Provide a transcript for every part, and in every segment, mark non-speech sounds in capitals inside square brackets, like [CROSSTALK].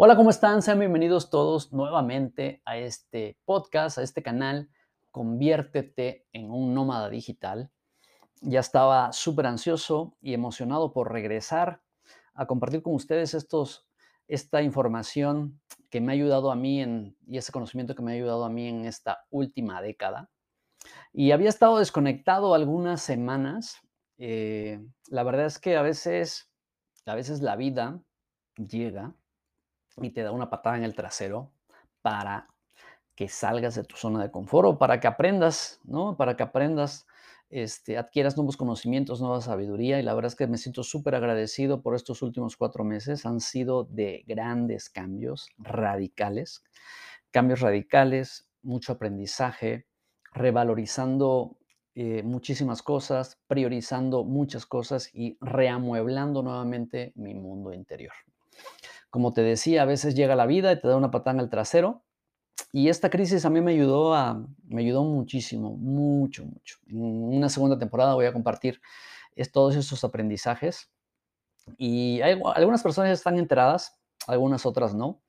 Hola, ¿cómo están? Sean bienvenidos todos nuevamente a este podcast, a este canal. Conviértete en un nómada digital. Ya estaba súper ansioso y emocionado por regresar a compartir con ustedes estos, esta información que me ha ayudado a mí en, y ese conocimiento que me ha ayudado a mí en esta última década. Y había estado desconectado algunas semanas. Eh, la verdad es que a veces, a veces la vida llega y te da una patada en el trasero para que salgas de tu zona de confort o para que aprendas, ¿no? Para que aprendas, este, adquieras nuevos conocimientos, nueva sabiduría. Y la verdad es que me siento súper agradecido por estos últimos cuatro meses. Han sido de grandes cambios radicales, cambios radicales, mucho aprendizaje, revalorizando eh, muchísimas cosas, priorizando muchas cosas y reamueblando nuevamente mi mundo interior. Como te decía, a veces llega la vida y te da una patada al trasero. Y esta crisis a mí me ayudó, a, me ayudó muchísimo, mucho, mucho. En una segunda temporada voy a compartir todos esos aprendizajes. Y hay, algunas personas están enteradas, algunas otras no,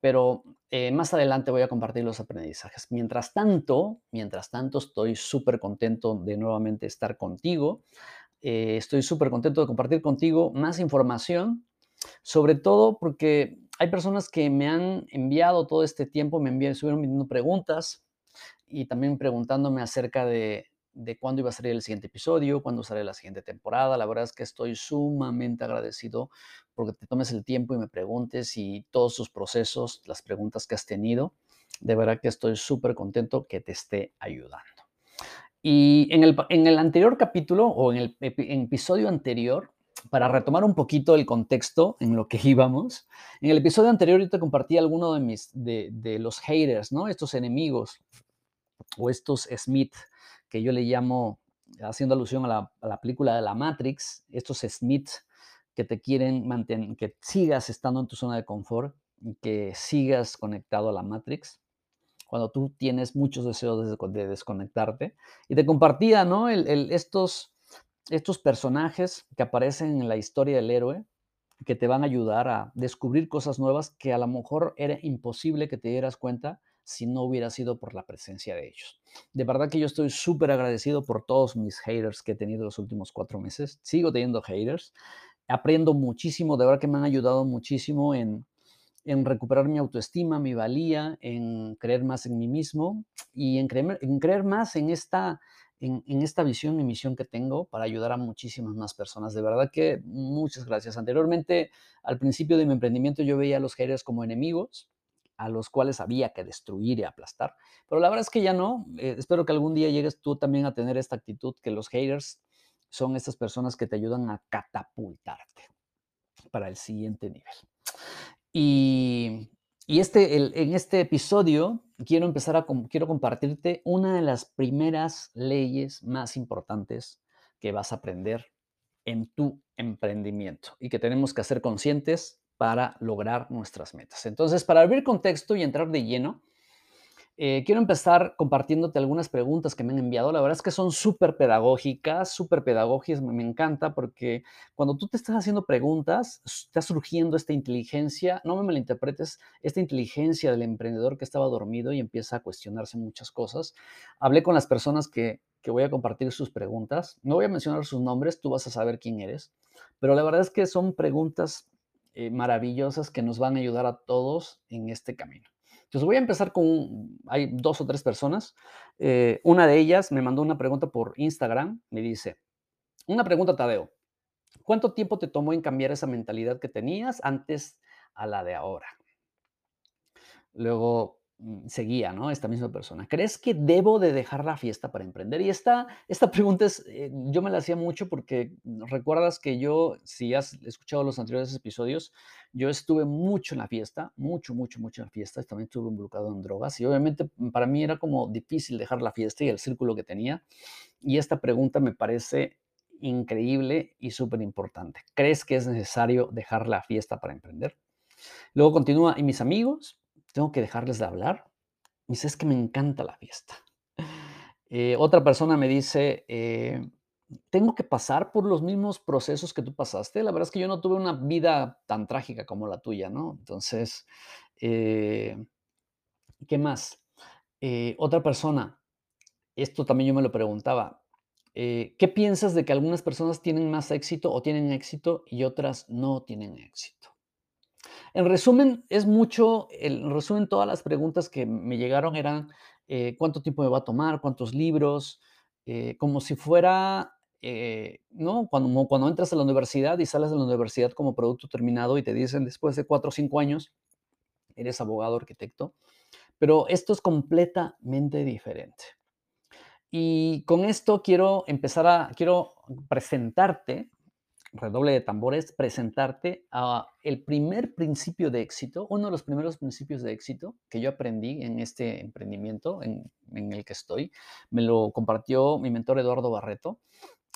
pero eh, más adelante voy a compartir los aprendizajes. Mientras tanto, mientras tanto, estoy súper contento de nuevamente estar contigo. Eh, estoy súper contento de compartir contigo más información sobre todo porque hay personas que me han enviado todo este tiempo, me envían, estuvieron enviando preguntas y también preguntándome acerca de, de cuándo iba a salir el siguiente episodio, cuándo sale la siguiente temporada. La verdad es que estoy sumamente agradecido porque te tomes el tiempo y me preguntes y todos tus procesos, las preguntas que has tenido. De verdad que estoy súper contento que te esté ayudando. Y en el, en el anterior capítulo o en el episodio anterior para retomar un poquito el contexto en lo que [LAUGHS] íbamos, en el episodio anterior yo te compartí alguno de, mis, de, los haters, ¿no? Estos enemigos o estos Smith, que yo le llamo, haciendo alusión a la, a la película de la Matrix, estos Smith que te quieren mantener, que sigas estando en tu zona de confort, que sigas conectado a la Matrix cuando tú tienes muchos deseos de, desconectarte. Y te compartía, ¿no? el, estos estos personajes que aparecen en la historia del héroe, que te van a ayudar a descubrir cosas nuevas que a lo mejor era imposible que te dieras cuenta si no hubiera sido por la presencia de ellos. De verdad que yo estoy súper agradecido por todos mis haters que he tenido los últimos cuatro meses. Sigo teniendo haters. Aprendo muchísimo, de verdad que me han ayudado muchísimo en, en recuperar mi autoestima, mi valía, en creer más en mí mismo y en creer, en creer más en esta, en, esta visión y misión que tengo para ayudar a muchísimas más personas. De verdad que muchas gracias. Anteriormente, al principio de mi emprendimiento, yo veía a los haters como enemigos a los cuales había que destruir y aplastar. Pero la verdad es que ya no. Eh, espero que algún día llegues tú también a tener esta actitud, que los haters son estas personas que te ayudan a catapultarte para el siguiente nivel. Y y este, en este episodio quiero empezar a quiero compartirte una de las primeras leyes más importantes que vas a aprender en tu emprendimiento y que tenemos que hacer conscientes para lograr nuestras metas. Entonces, para abrir contexto y entrar de lleno, eh, quiero empezar compartiéndote algunas preguntas que me han enviado. La verdad es que son súper pedagógicas, súper pedagógicas. Me, encanta porque cuando tú te estás haciendo preguntas, está surgiendo esta inteligencia, no me malinterpretes, esta inteligencia del emprendedor que estaba dormido y empieza a cuestionarse muchas cosas. Hablé con las personas que, voy a compartir sus preguntas. No voy a mencionar sus nombres, tú vas a saber quién eres. Pero la verdad es que son preguntas eh, maravillosas que nos van a ayudar a todos en este camino. Entonces voy a empezar con, hay dos o tres personas. Eh, una de ellas me mandó una pregunta por Instagram, me dice, una pregunta Tadeo, ¿cuánto tiempo te tomó en cambiar esa mentalidad que tenías antes a la de ahora? Luego seguía, ¿no? Esta misma persona. ¿Crees que debo de dejar la fiesta para emprender? Y esta, esta pregunta es, eh, yo me la hacía mucho porque recuerdas que yo, si has escuchado los anteriores episodios, yo estuve mucho en la fiesta, mucho, mucho, mucho en la fiesta, también estuve involucrado en drogas y obviamente mm, para mí era como difícil dejar la fiesta y el círculo que tenía. Y esta pregunta me parece increíble y súper importante. ¿Crees que es necesario dejar la fiesta para emprender? Luego continúa, ¿y mis amigos? Tengo que dejarles de hablar. dice, es que me encanta la fiesta. Eh, otra persona me dice, eh, tengo que pasar por los mismos procesos que tú pasaste. La verdad es que yo no tuve una vida tan trágica como la tuya, ¿no? Entonces, eh, ¿qué más? Otra persona, esto también yo me lo preguntaba, ¿qué piensas de que algunas personas tienen más éxito o tienen éxito y otras no tienen éxito? En resumen, es mucho, en resumen, todas las preguntas que me llegaron eran cuánto tiempo me va a tomar, cuántos libros, como si fuera eh, ¿no? Cuando, cuando entras a la universidad y sales de la universidad como producto terminado y te dicen después de cuatro o cinco años, eres abogado, arquitecto, pero esto es completamente diferente. Y con esto quiero empezar a, quiero presentarte, redoble de tambores, presentarte a el primer principio de éxito, uno de los primeros principios de éxito que yo aprendí en este emprendimiento en, en el que estoy. Me lo compartió mi mentor Eduardo Barreto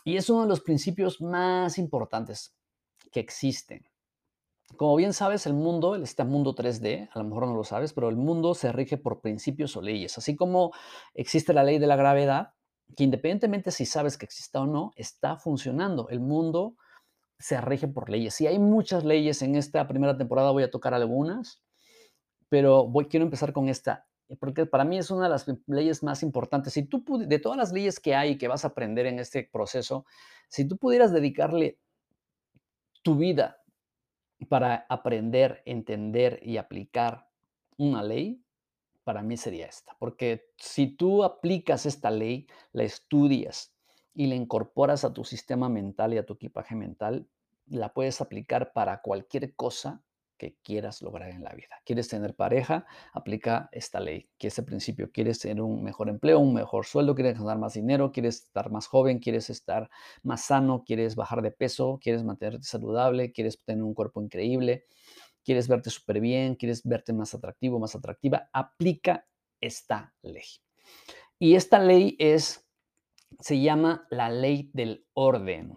y es uno de los principios más importantes que existen. Como bien sabes, el mundo, este mundo 3D, a lo mejor no lo sabes, pero el mundo se rige por principios o leyes. Así como existe la ley de la gravedad, que independientemente si sabes que exista o no, está funcionando. El mundo se rige por leyes. Y hay muchas leyes en esta primera temporada, voy a tocar algunas, pero voy, quiero empezar con esta. Porque para mí es una de las leyes más importantes. Si tú, de todas las leyes que hay que vas a aprender en este proceso, si tú pudieras dedicarle tu vida para aprender, entender y aplicar una ley, para mí sería esta. Porque si tú aplicas esta ley, la estudias y la incorporas a tu sistema mental y a tu equipaje mental, la puedes aplicar para cualquier cosa que quieras lograr en la vida. ¿Quieres tener pareja? Aplica esta ley, que ese principio. ¿Quieres tener un mejor empleo, un mejor sueldo? ¿Quieres ganar más dinero? ¿Quieres estar más joven? ¿Quieres estar más sano? ¿Quieres bajar de peso? ¿Quieres mantenerte saludable? ¿Quieres tener un cuerpo increíble? ¿Quieres verte súper bien? ¿Quieres verte más atractivo, más atractiva? Aplica esta ley. Y esta ley es, se llama la ley del orden.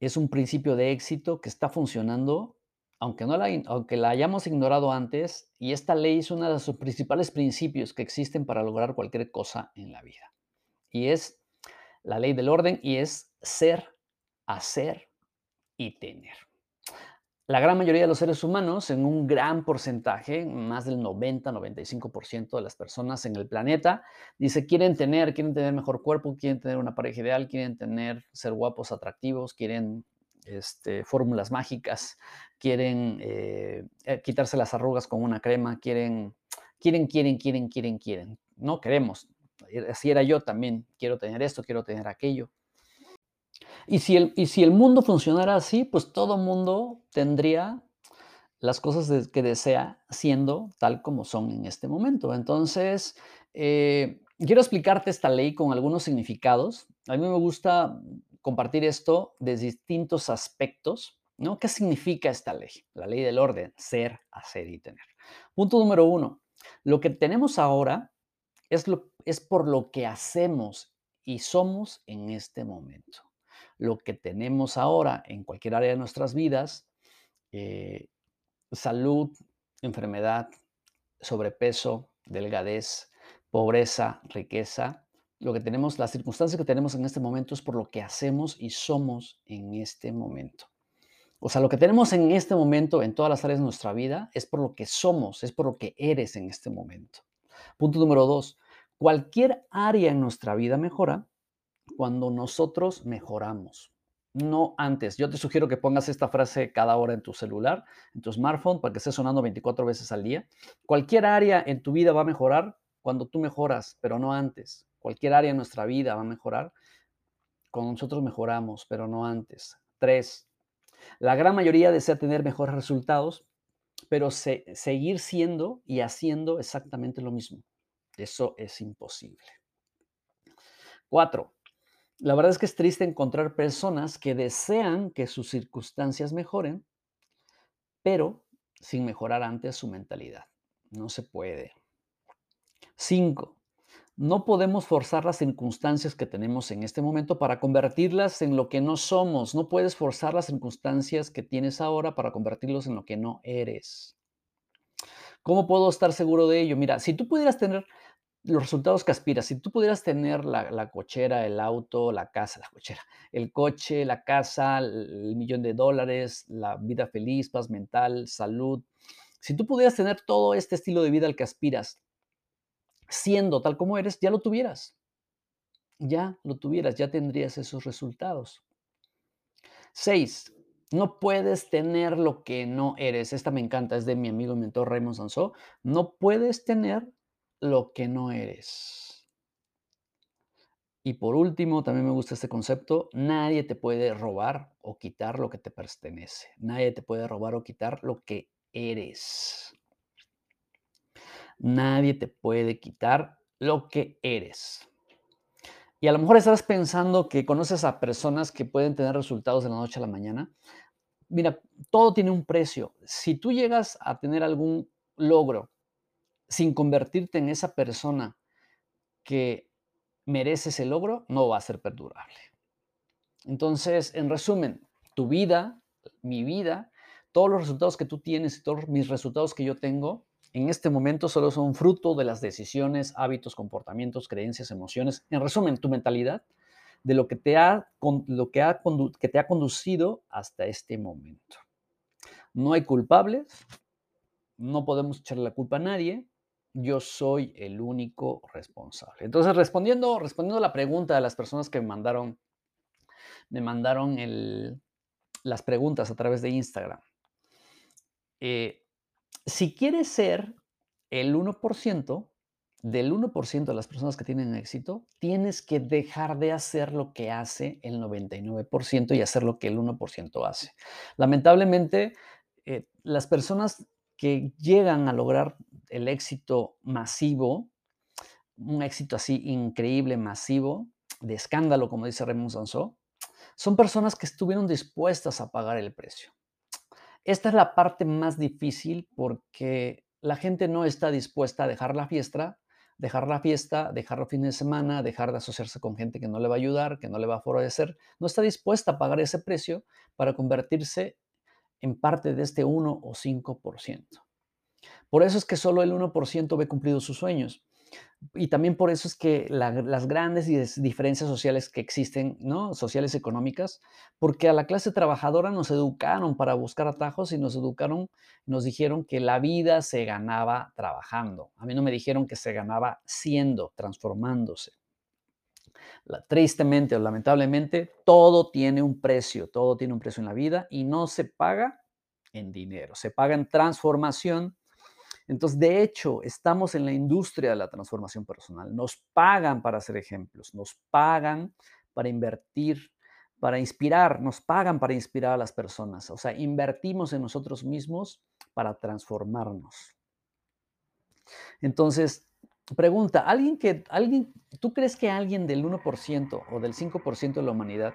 Es un principio de éxito que está funcionando aunque, no la, aunque la hayamos ignorado antes, y esta ley es uno de los principales principios que existen para lograr cualquier cosa en la vida. Y es la ley del orden y es ser, hacer y tener. La gran mayoría de los seres humanos, en un gran porcentaje, más del 90-95% de las personas en el planeta, dice, quieren tener, quieren tener mejor cuerpo, quieren tener una pareja ideal, quieren tener, ser guapos, atractivos, quieren este, fórmulas mágicas, quieren eh, eh, quitarse las arrugas con una crema, quieren, quieren, quieren, quieren, quieren, quieren. No queremos. Así era yo también. Quiero tener esto, quiero tener aquello. Y si el, y si el mundo funcionara así, pues todo mundo tendría las cosas que desea siendo tal como son en este momento. Entonces, eh, quiero explicarte esta ley con algunos significados. A mí me gusta compartir esto de distintos aspectos. ¿no? ¿Qué significa esta ley? La ley del orden, ser, hacer y tener. Punto número uno, lo que tenemos ahora es, lo, es por lo que hacemos y somos en este momento. Lo que tenemos ahora en cualquier área de nuestras vidas, eh, salud, enfermedad, sobrepeso, delgadez, pobreza, riqueza, lo que tenemos, las circunstancias que tenemos en este momento es por lo que hacemos y somos en este momento. O sea, lo que tenemos en este momento en todas las áreas de nuestra vida es por lo que somos, es por lo que eres en este momento. Punto número dos, cualquier área en nuestra vida mejora cuando nosotros mejoramos, no antes. Yo te sugiero que pongas esta frase cada hora en tu celular, en tu smartphone, para que esté sonando 24 veces al día. Cualquier área en tu vida va a mejorar cuando tú mejoras, pero no antes cualquier área de nuestra vida va a mejorar, con nosotros mejoramos, pero no antes. Tres, la gran mayoría desea tener mejores resultados, pero seguir siendo y haciendo exactamente lo mismo. Eso es imposible. Cuatro, la verdad es que es triste encontrar personas que desean que sus circunstancias mejoren, pero sin mejorar antes su mentalidad. No se puede. Cinco, no podemos forzar las circunstancias que tenemos en este momento para convertirlas en lo que no somos. No puedes forzar las circunstancias que tienes ahora para convertirlos en lo que no eres. ¿Cómo puedo estar seguro de ello? Mira, si tú pudieras tener los resultados que aspiras. Si tú pudieras tener la, la cochera, el auto, la casa, la cochera, el coche, la casa, el, millón de dólares, la vida feliz, paz mental, salud. Si tú pudieras tener todo este estilo de vida al que aspiras, siendo tal como eres, ya lo tuvieras. Ya lo tuvieras, ya tendrías esos resultados. Seis, no puedes tener lo que no eres. Esta me encanta, es de mi amigo y mentor Raymond Sansó. No puedes tener lo que no eres. Y por último, también me gusta este concepto, nadie te puede robar o quitar lo que te pertenece. Nadie te puede robar o quitar lo que eres. Nadie te puede quitar lo que eres. Y a lo mejor estás pensando que conoces a personas que pueden tener resultados de la noche a la mañana. Mira, todo tiene un precio. Si tú llegas a tener algún logro sin convertirte en esa persona que merece ese logro, no va a ser perdurable. Entonces, en resumen, tu vida, mi vida, todos los resultados que tú tienes y todos mis resultados que yo tengo, en este momento solo son fruto de las decisiones, hábitos, comportamientos, creencias, emociones. En resumen, tu mentalidad de lo que te ha, lo que ha, que te ha conducido hasta este momento. No hay culpables, no podemos echarle la culpa a nadie, yo soy el único responsable. Entonces, respondiendo, respondiendo a la pregunta de las personas que me mandaron, me mandaron el, las preguntas a través de Instagram. Eh, si quieres ser el 1%, del 1% de las personas que tienen éxito, tienes que dejar de hacer lo que hace el 99% y hacer lo que el 1% hace. Lamentablemente, eh, las personas que llegan a lograr el éxito masivo, un éxito así increíble, masivo, de escándalo, como dice Raymond Sansó, son personas que estuvieron dispuestas a pagar el precio. Esta es la parte más difícil porque la gente no está dispuesta a dejar la fiesta, dejar la fiesta, dejar los fines de semana, dejar de asociarse con gente que no le va a ayudar, que no le va a favorecer. No está dispuesta a pagar ese precio para convertirse en parte de este 1 o 5%. Por eso es que solo el 1% ve cumplido sus sueños y también por eso es que las grandes diferencias sociales que existen, ¿no? Sociales económicas, porque a la clase trabajadora nos educaron para buscar atajos y nos educaron, nos dijeron que la vida se ganaba trabajando. A mí no me dijeron que se ganaba siendo, transformándose. tristemente o lamentablemente, todo tiene un precio, todo tiene un precio en la vida y no se paga en dinero, se paga en transformación entonces, de hecho, estamos en la industria de la transformación personal. Nos pagan para hacer ejemplos, nos pagan para invertir, para inspirar, nos pagan para inspirar a las personas. O sea, invertimos en nosotros mismos para transformarnos. Entonces, pregunta, ¿alguien que, alguien, ¿tú crees que alguien del 1% o del 5% de la humanidad,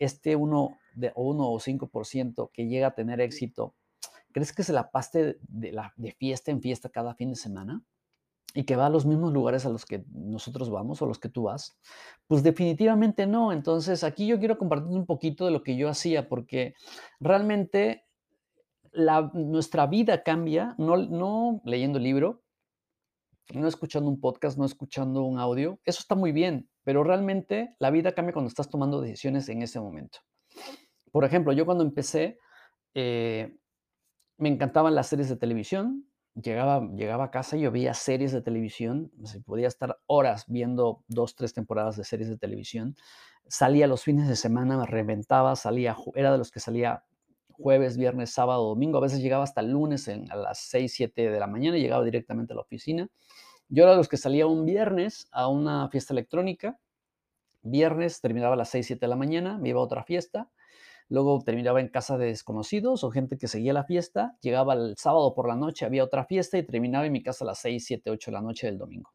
este 1 de, o 1 o 5% que llega a tener éxito, ¿Crees que se la pase de, la, de fiesta en fiesta cada fin de semana? y que va a los mismos lugares a los que nosotros vamos o los que tú vas? Pues definitivamente no. Entonces aquí yo quiero compartir un poquito de lo que yo hacía, porque realmente la, nuestra vida cambia, no, no leyendo libro, no escuchando un podcast, no escuchando un audio. Eso está muy bien, pero realmente la vida cambia cuando estás tomando decisiones en ese momento. Por ejemplo, yo cuando empecé, eh, me encantaban las series de televisión. Llegaba, llegaba a casa y yo veía series de televisión. Se podía estar horas viendo dos, tres temporadas de series de televisión. Salía los fines de semana, me reventaba, salía, era de los que salía jueves, viernes, sábado, domingo. A veces llegaba hasta el lunes a las 6, 7 de la mañana y llegaba directamente a la oficina. Yo era de los que salía un viernes a una fiesta electrónica. Viernes terminaba a las 6, 7 de la mañana, me iba a otra fiesta luego terminaba en casa de desconocidos o gente que seguía la fiesta, llegaba el sábado por la noche, había otra fiesta y terminaba en mi casa a las 6, 7, 8 de la noche del domingo.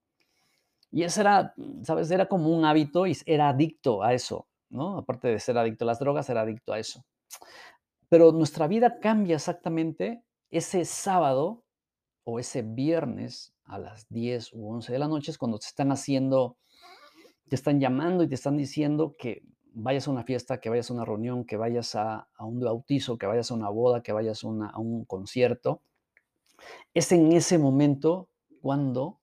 Y ese era, ¿sabes? Era como un hábito y era adicto a eso, ¿no? Aparte de ser adicto a las drogas, era adicto a eso. Pero nuestra vida cambia exactamente ese sábado o ese viernes a las 10 u 11 de la noche es cuando te están haciendo, te están llamando y te están diciendo que vayas a una fiesta, que vayas a una reunión, que vayas a, un bautizo, que vayas a una boda, que vayas a, un concierto, es en ese momento cuando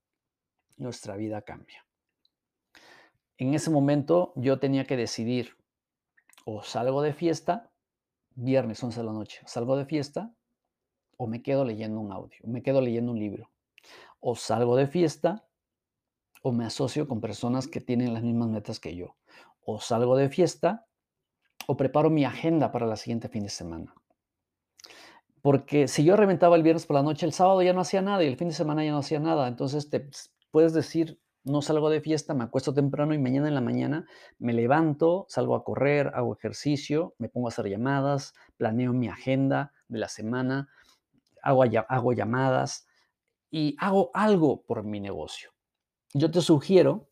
nuestra vida cambia. En ese momento yo tenía que decidir o salgo de fiesta, viernes 11 de la noche, salgo de fiesta o me quedo leyendo un audio, me quedo leyendo un libro. O salgo de fiesta o me asocio con personas que tienen las mismas metas que yo. O salgo de fiesta o preparo mi agenda para la siguiente fin de semana. Porque si yo reventaba el viernes por la noche, el sábado ya no hacía nada y el fin de semana ya no hacía nada. Entonces te puedes decir, no salgo de fiesta, me acuesto temprano y mañana en la mañana me levanto, salgo a correr, hago ejercicio, me pongo a hacer llamadas, planeo mi agenda de la semana, hago, hago llamadas y hago algo por mi negocio. Yo te sugiero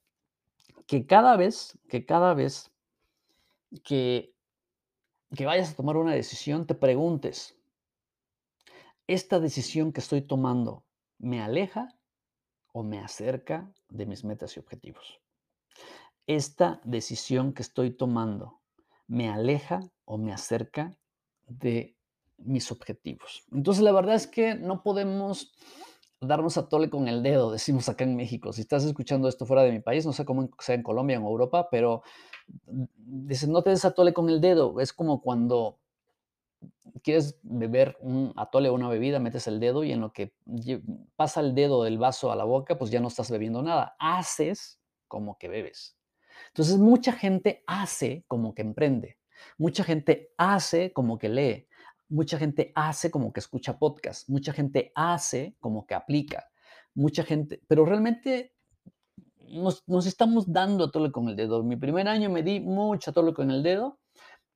que cada vez, que cada vez que, que vayas a tomar una decisión, te preguntes, ¿esta decisión que estoy tomando me aleja o me acerca de mis metas y objetivos? ¿Esta decisión que estoy tomando me aleja o me acerca de mis objetivos? Entonces, la verdad es que no podemos darnos a tole con el dedo, decimos acá en México. Si estás escuchando esto fuera de mi país, no sé cómo sea en Colombia en Europa, pero dicen, no te des a tole con el dedo. Es como cuando quieres beber un atole o una bebida, metes el dedo y en lo que pasa el dedo del vaso a la boca, pues ya no estás bebiendo nada. Haces como que bebes. Entonces, mucha gente hace como que emprende. Mucha gente hace como que lee mucha gente hace como que escucha podcast, mucha gente hace como que aplica, mucha gente, pero realmente nos, estamos dando a con el dedo. Mi primer año me di mucho a con el dedo,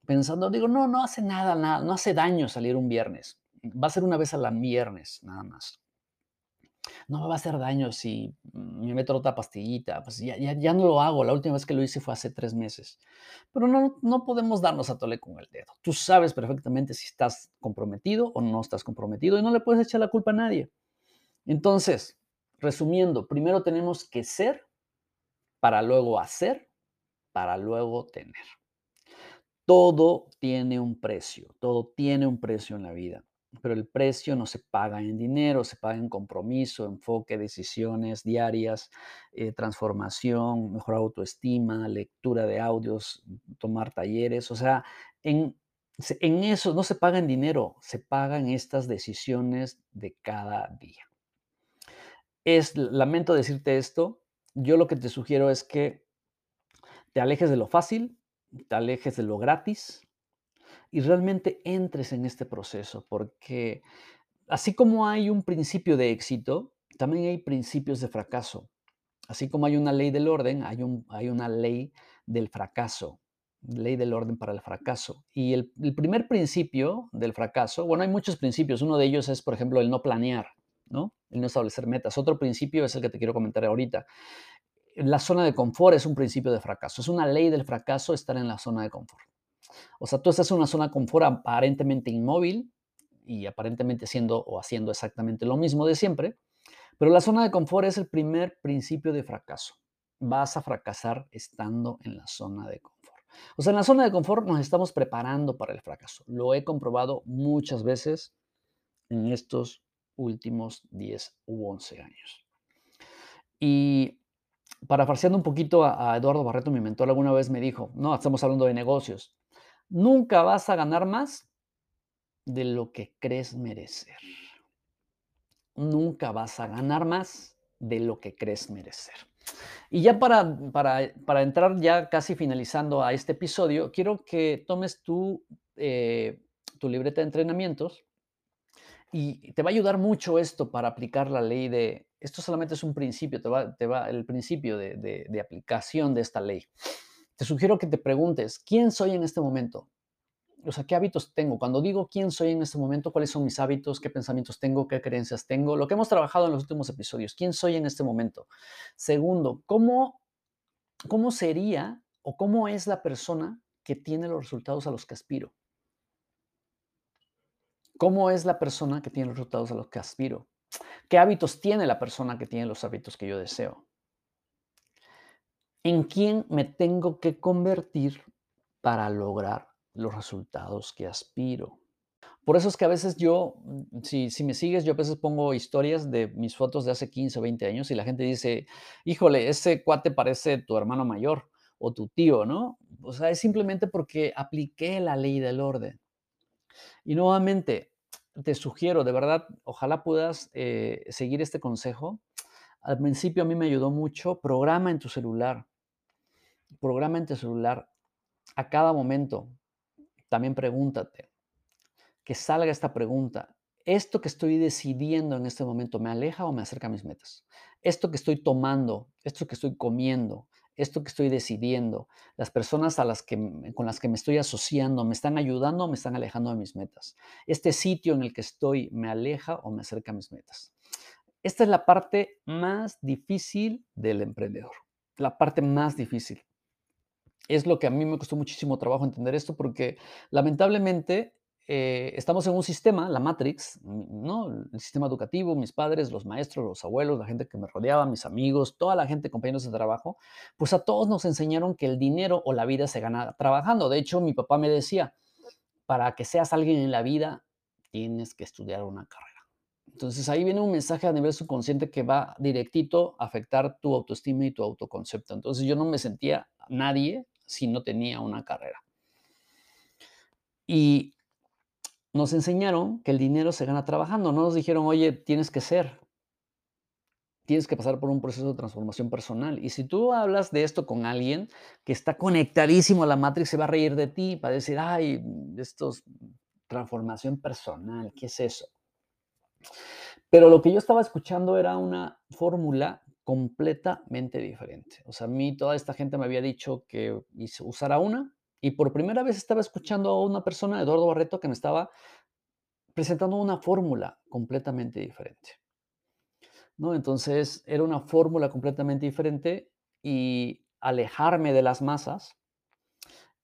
pensando, digo, no, no hace nada, nada, no hace daño salir un viernes. Va a ser una vez a la viernes, nada más no me va a hacer daño si me meto otra pastillita, pues ya, ya, no lo hago, la última vez que lo hice fue hace tres meses. Pero no, no podemos darnos a tole con el dedo. Tú sabes perfectamente si estás comprometido o no estás comprometido y no le puedes echar la culpa a nadie. Entonces, resumiendo, primero tenemos que ser para luego hacer, para luego tener. Todo tiene un precio, todo tiene un precio en la vida pero el precio no se paga en dinero, se paga en compromiso, enfoque, decisiones diarias, eh, transformación, mejor autoestima, lectura de audios, tomar talleres, o sea, en, en eso no se paga en dinero, se pagan estas decisiones de cada día. Es, lamento decirte esto, yo lo que te sugiero es que te alejes de lo fácil, te alejes de lo gratis, y realmente entres en este proceso, porque así como hay un principio de éxito, también hay principios de fracaso. Así como hay una ley del orden, hay, un, hay una ley del fracaso, ley del orden para el fracaso. Y el, el, primer principio del fracaso, bueno, hay muchos principios, uno de ellos es, por ejemplo, el no planear, ¿no? El no establecer metas. Otro principio es el que te quiero comentar ahorita. La zona de confort es un principio de fracaso, es una ley del fracaso estar en la zona de confort. O sea, tú estás en una zona de confort aparentemente inmóvil y aparentemente siendo o haciendo exactamente lo mismo de siempre, pero la zona de confort es el primer principio de fracaso. Vas a fracasar estando en la zona de confort. O sea, en la zona de confort nos estamos preparando para el fracaso. Lo he comprobado muchas veces en estos últimos 10 u 11 años. Y parafraseando un poquito a, Eduardo Barreto, mi mentor, alguna vez me dijo, no, estamos hablando de negocios, Nunca vas a ganar más de lo que crees merecer. Nunca vas a ganar más de lo que crees merecer. Y ya para, para, entrar ya casi finalizando a este episodio, quiero que tomes tu, eh, tu libreta de entrenamientos y te va a ayudar mucho esto para aplicar la ley de, esto solamente es un principio, te va, te va el principio de, de aplicación de esta ley te sugiero que te preguntes, ¿quién soy en este momento? O sea, ¿qué hábitos tengo? Cuando digo quién soy en este momento, ¿cuáles son mis hábitos? ¿Qué pensamientos tengo? ¿Qué creencias tengo? Lo que hemos trabajado en los últimos episodios. ¿Quién soy en este momento? Segundo, ¿cómo, cómo sería o cómo es la persona que tiene los resultados a los que aspiro? ¿Cómo es la persona que tiene los resultados a los que aspiro? ¿Qué hábitos tiene la persona que tiene los hábitos que yo deseo? En quién me tengo que convertir para lograr los resultados que aspiro. Por eso es que a veces yo, mm, si, si me sigues, yo a veces pongo historias de mis fotos de hace 15 o 20 años y la gente dice, híjole, ese cuate parece tu hermano mayor o tu tío, ¿no? O sea, es simplemente porque apliqué la ley del orden. Y nuevamente, te sugiero, de verdad, ojalá puedas eh, seguir este consejo. Al principio a mí me ayudó mucho, programa en tu celular, programa en tu celular a cada momento. También pregúntate, que salga esta pregunta, ¿esto que estoy decidiendo en este momento me aleja o me acerca a mis metas? Esto que estoy tomando, esto que estoy comiendo, esto que estoy decidiendo, las personas a las que, con las que me estoy asociando, ¿me están ayudando o me están alejando de mis metas? Este sitio en el que estoy, ¿me aleja o me acerca a mis metas? Esta es la parte más difícil del emprendedor, la parte más difícil. Es lo que a mí me costó muchísimo trabajo entender esto porque lamentablemente eh, estamos en un sistema, la Matrix, ¿no? El sistema educativo, mis padres, los maestros, los abuelos, la gente que me rodeaba, mis amigos, toda la gente, compañeros de trabajo, pues a todos nos enseñaron que el dinero o la vida se gana trabajando. De hecho, mi papá me decía, para que seas alguien en la vida, tienes que estudiar una carrera. Entonces ahí viene un mensaje a nivel subconsciente que va directito a afectar tu autoestima y tu autoconcepto. Entonces yo no me sentía nadie si no tenía una carrera. Y nos enseñaron que el dinero se gana trabajando. No nos dijeron, oye, tienes que ser. Tienes que pasar por un proceso de transformación personal. Y si tú hablas de esto con alguien que está conectadísimo a la Matrix, se va a reír de ti para decir, ay, esto es transformación personal, ¿qué es eso? Pero lo que yo estaba escuchando era una fórmula completamente diferente. O sea, a mí toda esta gente me había dicho que usara una y por primera vez estaba escuchando a una persona, Eduardo Barreto, que me estaba presentando una fórmula completamente diferente. ¿no? Entonces, era una fórmula completamente diferente y alejarme de las masas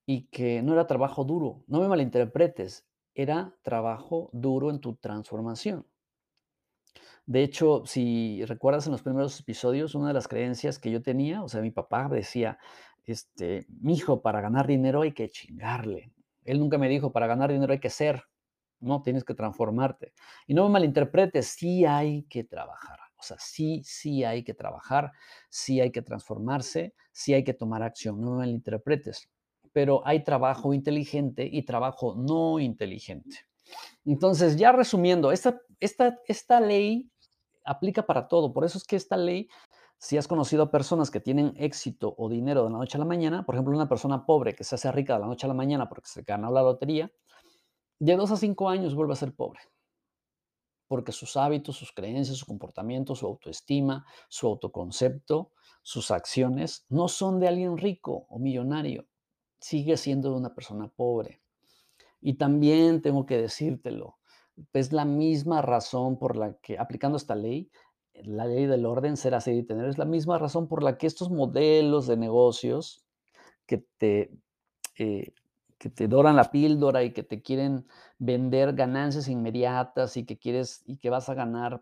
y que no era trabajo duro. No me malinterpretes, era trabajo duro en tu transformación. De hecho, si recuerdas en los primeros episodios, una de las creencias que yo tenía, o sea, mi papá decía, este, hijo, para ganar dinero hay que chingarle. Él nunca me dijo, para ganar dinero hay que ser, no, tienes que transformarte. Y no me malinterpretes, sí hay que trabajar. O sea, sí, sí hay que trabajar, sí hay que transformarse, sí hay que tomar acción, no me malinterpretes. Pero hay trabajo inteligente y trabajo no inteligente. Entonces, ya resumiendo, esta, esta, esta ley aplica para todo. Por eso es que esta ley si has conocido a personas que tienen éxito o dinero de la noche a la mañana, por ejemplo, una persona pobre que se hace rica de la noche a la mañana porque se ganó la lotería, de dos a cinco años vuelve a ser pobre. Porque sus hábitos, sus creencias, su comportamiento, su autoestima, su autoconcepto, sus acciones no son de alguien rico o millonario. Sigue siendo de una persona pobre. Y también tengo que decírtelo, es la misma razón por la que, aplicando esta ley, la ley del orden, ser, así y tener, es la misma razón por la que estos modelos de negocios que te, eh, que te doran la píldora y que te quieren vender ganancias inmediatas y que quieres y que vas a ganar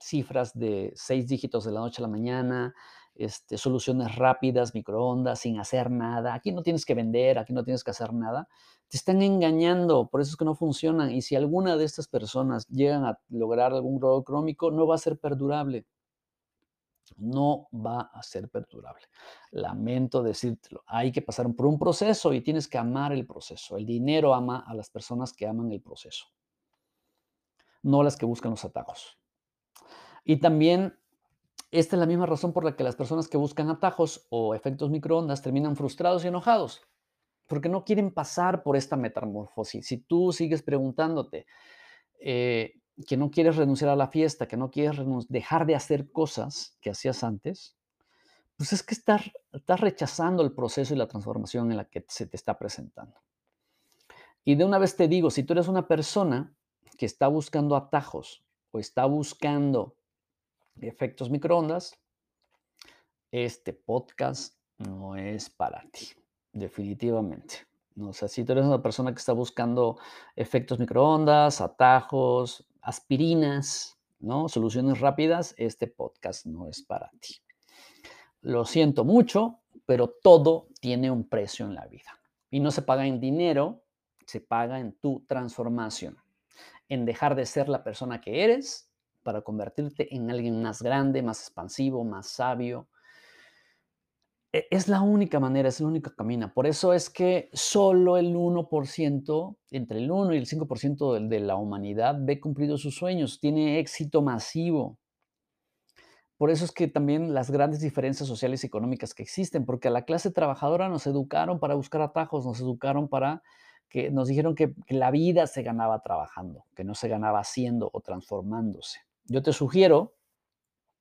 cifras de seis dígitos de la noche a la mañana, este, soluciones rápidas, microondas, sin hacer nada. Aquí no tienes que vender, aquí no tienes que hacer nada. Te están engañando, por eso es que no funcionan. Y si alguna de estas personas llegan a lograr algún grado económico, no va a ser perdurable. No va a ser perdurable. Lamento decírtelo. Hay que pasar por un proceso y tienes que amar el proceso. El dinero ama a las personas que aman el proceso, no las que buscan los atajos. Y también esta es la misma razón por la que las personas que buscan atajos o efectos microondas terminan frustrados y enojados, porque no quieren pasar por esta metamorfosis. Si tú sigues preguntándote eh, que no quieres renunciar a la fiesta, que no quieres dejar de hacer cosas que hacías antes, pues es que estás, estás rechazando el proceso y la transformación en la que se te está presentando. Y de una vez te digo, si tú eres una persona que está buscando atajos o está buscando efectos microondas, este podcast no es para ti, definitivamente. O sea, si tú eres una persona que está buscando efectos microondas, atajos, aspirinas, ¿no? Soluciones rápidas, este podcast no es para ti. Lo siento mucho, pero todo tiene un precio en la vida. Y no se paga en dinero, se paga en tu transformación. en dejar de ser la persona que eres para convertirte en alguien más grande, más expansivo, más sabio. E, es la única manera, es la única camino. Por eso es que solo el 1%, entre el 1 y el 5% de, la humanidad ve cumplido sus sueños, tiene éxito masivo. Por eso es que también las grandes diferencias sociales y económicas que existen, porque a la clase trabajadora nos educaron para buscar atajos, nos educaron para que nos dijeron que la vida se ganaba trabajando, que no se ganaba haciendo o transformándose. Yo te sugiero,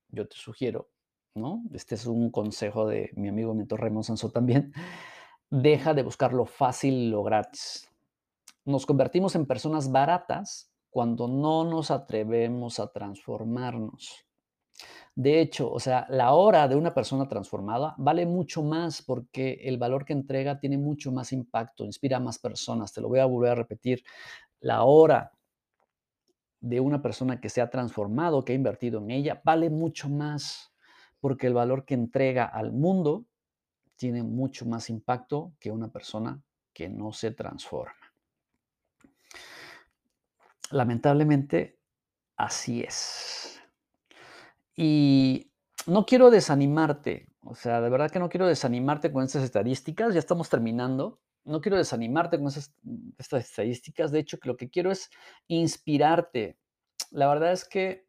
yo te sugiero, ¿no? Este es un consejo de mi amigo mentor Raymond Sanso también. [LAUGHS] Deja de buscar lo fácil y lo gratis. Nos convertimos en personas baratas cuando no nos atrevemos a transformarnos. De hecho, o sea, la hora de una persona transformada vale mucho más porque el valor que entrega tiene mucho más impacto, inspira a más personas. Te lo voy a volver a repetir. La hora de una persona que se ha transformado, que ha invertido en ella, vale mucho más porque el valor que entrega al mundo tiene mucho más impacto que una persona que no se transforma. Lamentablemente, así es. Y no quiero desanimarte, o sea, de verdad que no quiero desanimarte con estas estadísticas, ya estamos terminando. No quiero desanimarte con estas estadísticas, de hecho, que lo que quiero es inspirarte. La verdad es que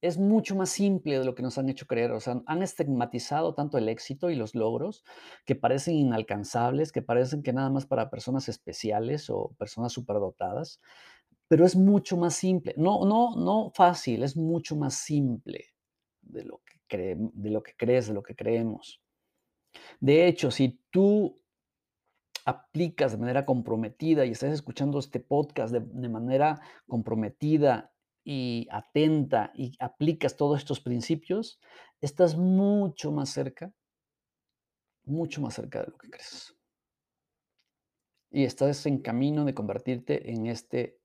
es mucho más simple de lo que nos han hecho creer. O sea, han estigmatizado tanto el éxito y los logros que parecen inalcanzables, que parecen que nada más para personas especiales o personas superdotadas. Pero es mucho más simple. No, no, no fácil, es mucho más simple de lo que crees, de lo que creemos. De hecho, si tú aplicas de manera comprometida y estás escuchando este podcast de, de, manera comprometida y atenta y aplicas todos estos principios, estás mucho más cerca, mucho más cerca de lo que crees. Y estás en camino de convertirte en este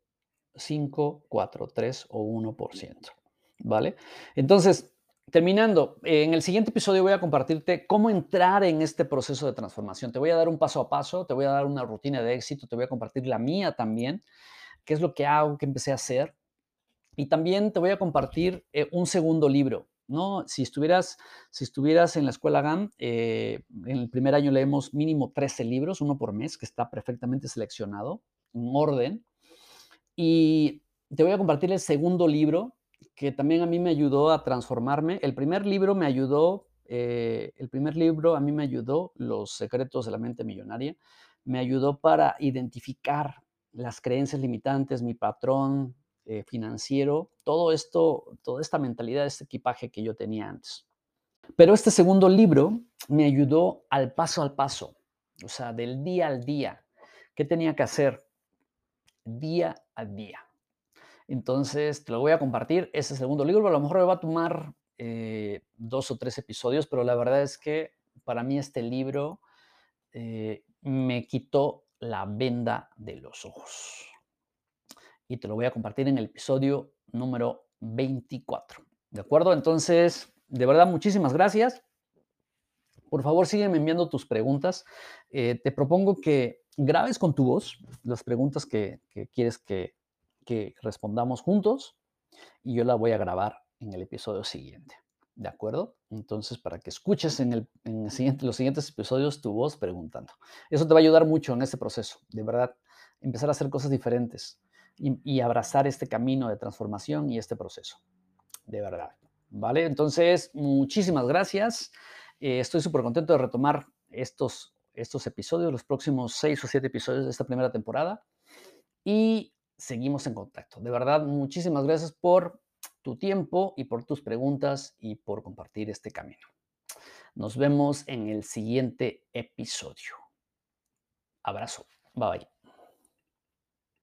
5, 4, 3 o 1%. ¿Vale? Entonces, Terminando, en el siguiente episodio voy a compartirte cómo entrar en este proceso de transformación. Te voy a dar un paso a paso, te voy a dar una rutina de éxito, te voy a compartir la mía también, qué es lo que hago, qué empecé a hacer. Y también te voy a compartir eh, un segundo libro. ¿no? Si, estuvieras, si estuvieras en la escuela GAM, eh, en el primer año leemos mínimo 13 libros, uno por mes, que está perfectamente seleccionado, en orden. Y te voy a compartir el segundo libro que también a mí me ayudó a transformarme. El primer libro me ayudó, eh, el primer libro a mí me ayudó, Los secretos de la mente millonaria, me ayudó para identificar las creencias limitantes, mi patrón eh, financiero, todo esto, toda esta mentalidad, este equipaje que yo tenía antes. Pero este segundo libro me ayudó al paso al paso, o sea, del día al día. ¿Qué tenía que hacer? Día a día. Entonces, te lo voy a compartir. Ese segundo libro a lo mejor me va a tomar eh, dos o tres episodios, pero la verdad es que para mí este libro eh, me quitó la venda de los ojos. Y te lo voy a compartir en el episodio número 24. ¿De acuerdo? Entonces, de verdad, muchísimas gracias. Por favor, sígueme enviando tus preguntas. Eh, te propongo que grabes con tu voz las preguntas que quieres que, respondamos juntos y yo la voy a grabar en el episodio siguiente. ¿De acuerdo? Entonces, para que escuches en, el, siguiente, los siguientes episodios tu voz preguntando. Eso te va a ayudar mucho en este proceso, de verdad, empezar a hacer cosas diferentes y, abrazar este camino de transformación y este proceso, de verdad. ¿Vale? Entonces, muchísimas gracias. Eh, estoy súper contento de retomar estos, estos episodios, los próximos seis o siete episodios de esta primera temporada. Y seguimos en contacto. De verdad, muchísimas gracias por tu tiempo y por tus preguntas y por compartir este camino. Nos vemos en el siguiente episodio. Abrazo. Bye bye.